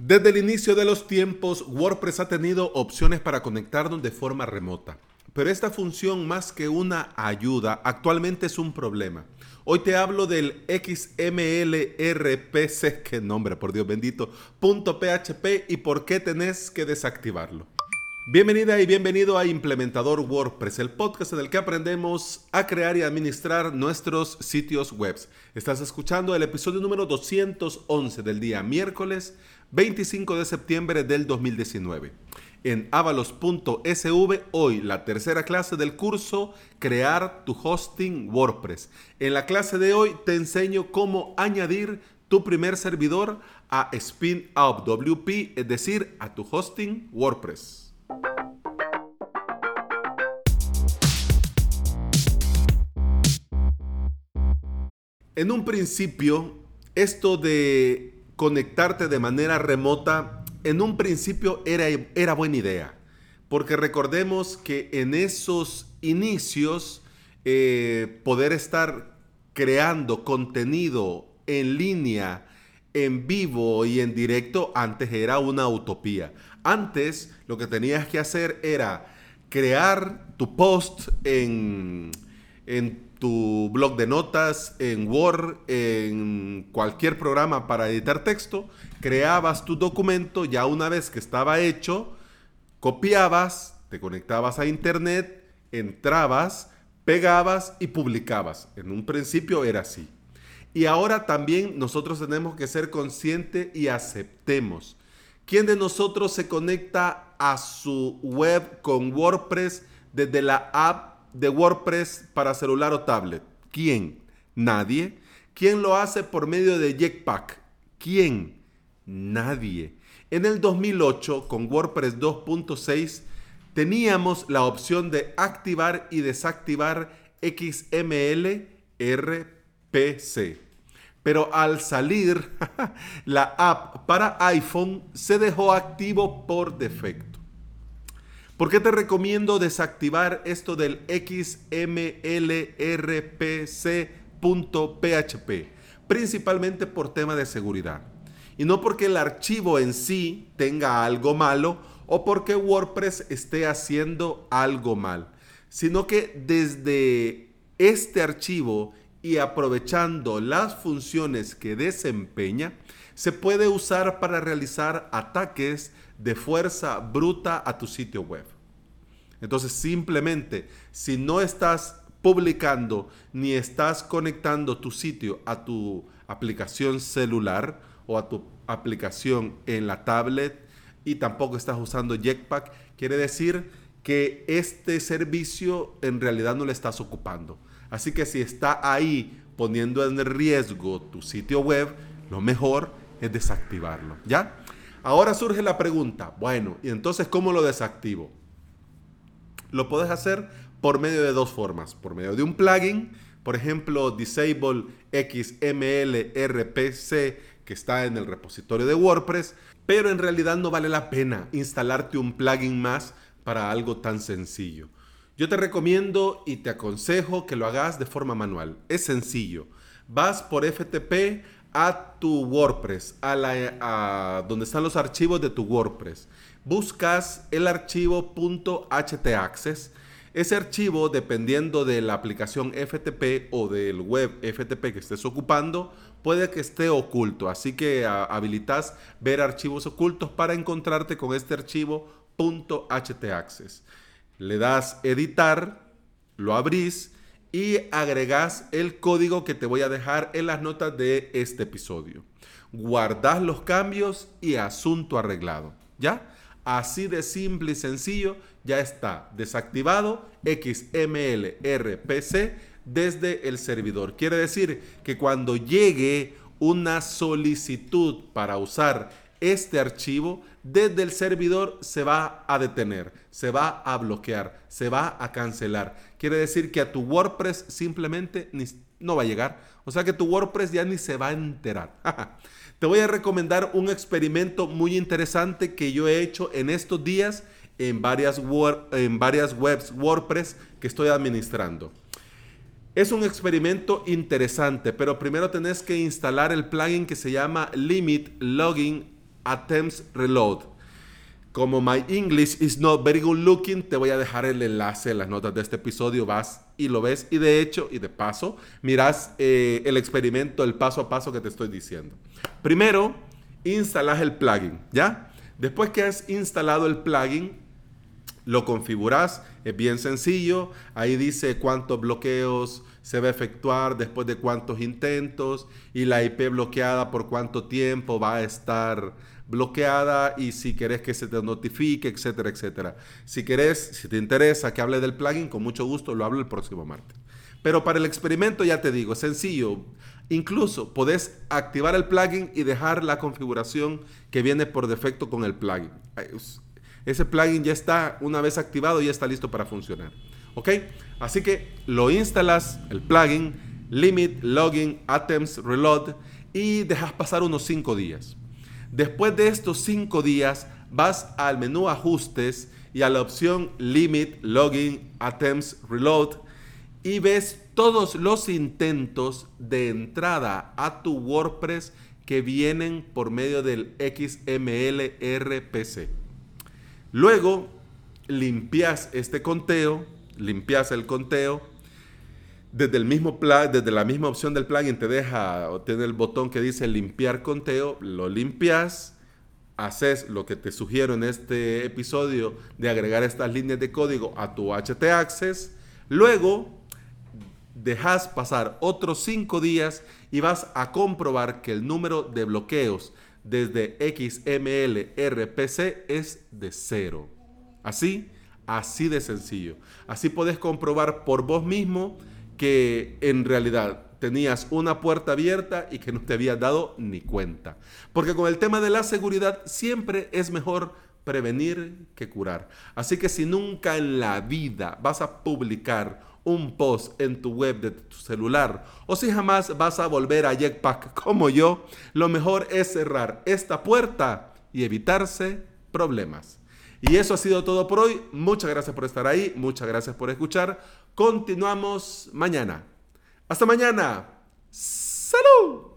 Desde el inicio de los tiempos, WordPress ha tenido opciones para conectarnos de forma remota. Pero esta función, más que una ayuda, actualmente es un problema. Hoy te hablo del XMLRPC, qué nombre, por Dios bendito, .php y por qué tenés que desactivarlo. Bienvenida y bienvenido a Implementador WordPress, el podcast en el que aprendemos a crear y administrar nuestros sitios web. Estás escuchando el episodio número 211 del día miércoles 25 de septiembre del 2019. En avalos.sv, hoy la tercera clase del curso Crear tu hosting WordPress. En la clase de hoy te enseño cómo añadir tu primer servidor a Spin Up WP, es decir, a tu hosting WordPress. En un principio, esto de conectarte de manera remota en un principio era, era buena idea, porque recordemos que en esos inicios eh, poder estar creando contenido en línea, en vivo y en directo, antes era una utopía. Antes lo que tenías que hacer era crear tu post en, en tu blog de notas, en Word, en cualquier programa para editar texto, creabas tu documento, ya una vez que estaba hecho, copiabas, te conectabas a internet, entrabas, pegabas y publicabas. En un principio era así. Y ahora también nosotros tenemos que ser conscientes y aceptemos. ¿Quién de nosotros se conecta a su web con WordPress desde la app de WordPress para celular o tablet? ¿Quién? Nadie. ¿Quién lo hace por medio de Jetpack? ¿Quién? Nadie. En el 2008, con WordPress 2.6, teníamos la opción de activar y desactivar XML RPC. Pero al salir, la app para iPhone se dejó activo por defecto. ¿Por qué te recomiendo desactivar esto del XMLRPC.php? Principalmente por tema de seguridad. Y no porque el archivo en sí tenga algo malo o porque WordPress esté haciendo algo mal, sino que desde este archivo y aprovechando las funciones que desempeña, se puede usar para realizar ataques de fuerza bruta a tu sitio web. Entonces simplemente, si no estás publicando ni estás conectando tu sitio a tu aplicación celular o a tu aplicación en la tablet y tampoco estás usando Jetpack, quiere decir que este servicio en realidad no le estás ocupando. Así que si está ahí poniendo en riesgo tu sitio web, lo mejor es desactivarlo, ¿ya? Ahora surge la pregunta, bueno, ¿y entonces cómo lo desactivo? Lo puedes hacer por medio de dos formas, por medio de un plugin, por ejemplo, Disable XML RPC que está en el repositorio de WordPress, pero en realidad no vale la pena instalarte un plugin más para algo tan sencillo. Yo te recomiendo y te aconsejo que lo hagas de forma manual. Es sencillo. Vas por FTP a tu WordPress, a, donde están los archivos de tu WordPress. Buscas el archivo .htaccess. Ese archivo, dependiendo de la aplicación FTP o del web FTP que estés ocupando, puede que esté oculto. Así que habilitas ver archivos ocultos para encontrarte con este archivo .htaccess. Le das editar, lo abrís y agregas el código que te voy a dejar en las notas de este episodio. Guardas los cambios y asunto arreglado. ¿Ya? Así de simple y sencillo, ya está desactivado XML RPC desde el servidor. Quiere decir que cuando llegue una solicitud para usar este archivo, desde el servidor se va a detener, se va a bloquear, se va a cancelar. Quiere decir que a tu WordPress simplemente no va a llegar. O sea que tu WordPress ya ni se va a enterar. Te voy a recomendar un experimento muy interesante que yo he hecho en estos días en varias, en varias webs WordPress que estoy administrando. Es un experimento interesante, pero primero tenés que instalar el plugin que se llama Limit Login attempts reload. Como my English is not very good looking, te voy a dejar el enlace en las notas de este episodio. Vas y lo ves. Y de hecho, y de paso, miras eh, el experimento, el paso a paso que te estoy diciendo. Primero, instalas el plugin, ¿ya? Después que has instalado el plugin, lo configuras, es bien sencillo. Ahí dice cuántos bloqueos se va a efectuar después de cuántos intentos y la IP bloqueada por cuánto tiempo va a estar bloqueada y si querés que se te notifique, etcétera, etcétera. Si querés, si te interesa que hable del plugin, con mucho gusto lo hablo el próximo martes. Pero para el experimento ya te digo, es sencillo. Incluso podés activar el plugin y dejar la configuración que viene por defecto con el plugin. Ese plugin ya está, una vez activado, ya está listo para funcionar. ¿Ok? Así que lo instalas, el plugin, limit, login, attempts, reload y dejas pasar unos 5 días. Después de estos 5 días, vas al menú ajustes y a la opción limit, login, attempts, reload y ves todos los intentos de entrada a tu WordPress que vienen por medio del XML RPC. Luego limpias este conteo, limpias el conteo. Desde, el mismo desde la misma opción del plugin te deja o tiene el botón que dice limpiar conteo, lo limpias, haces lo que te sugiero en este episodio de agregar estas líneas de código a tu HT Access, luego dejas pasar otros 5 días y vas a comprobar que el número de bloqueos desde XML RPC es de cero. Así, así de sencillo. Así puedes comprobar por vos mismo que en realidad tenías una puerta abierta y que no te habías dado ni cuenta. Porque con el tema de la seguridad siempre es mejor prevenir que curar. Así que si nunca en la vida vas a publicar un post en tu web de tu celular o si jamás vas a volver a Jetpack como yo, lo mejor es cerrar esta puerta y evitarse problemas. Y eso ha sido todo por hoy. Muchas gracias por estar ahí, muchas gracias por escuchar. Continuamos mañana. Hasta mañana. ¡Salud!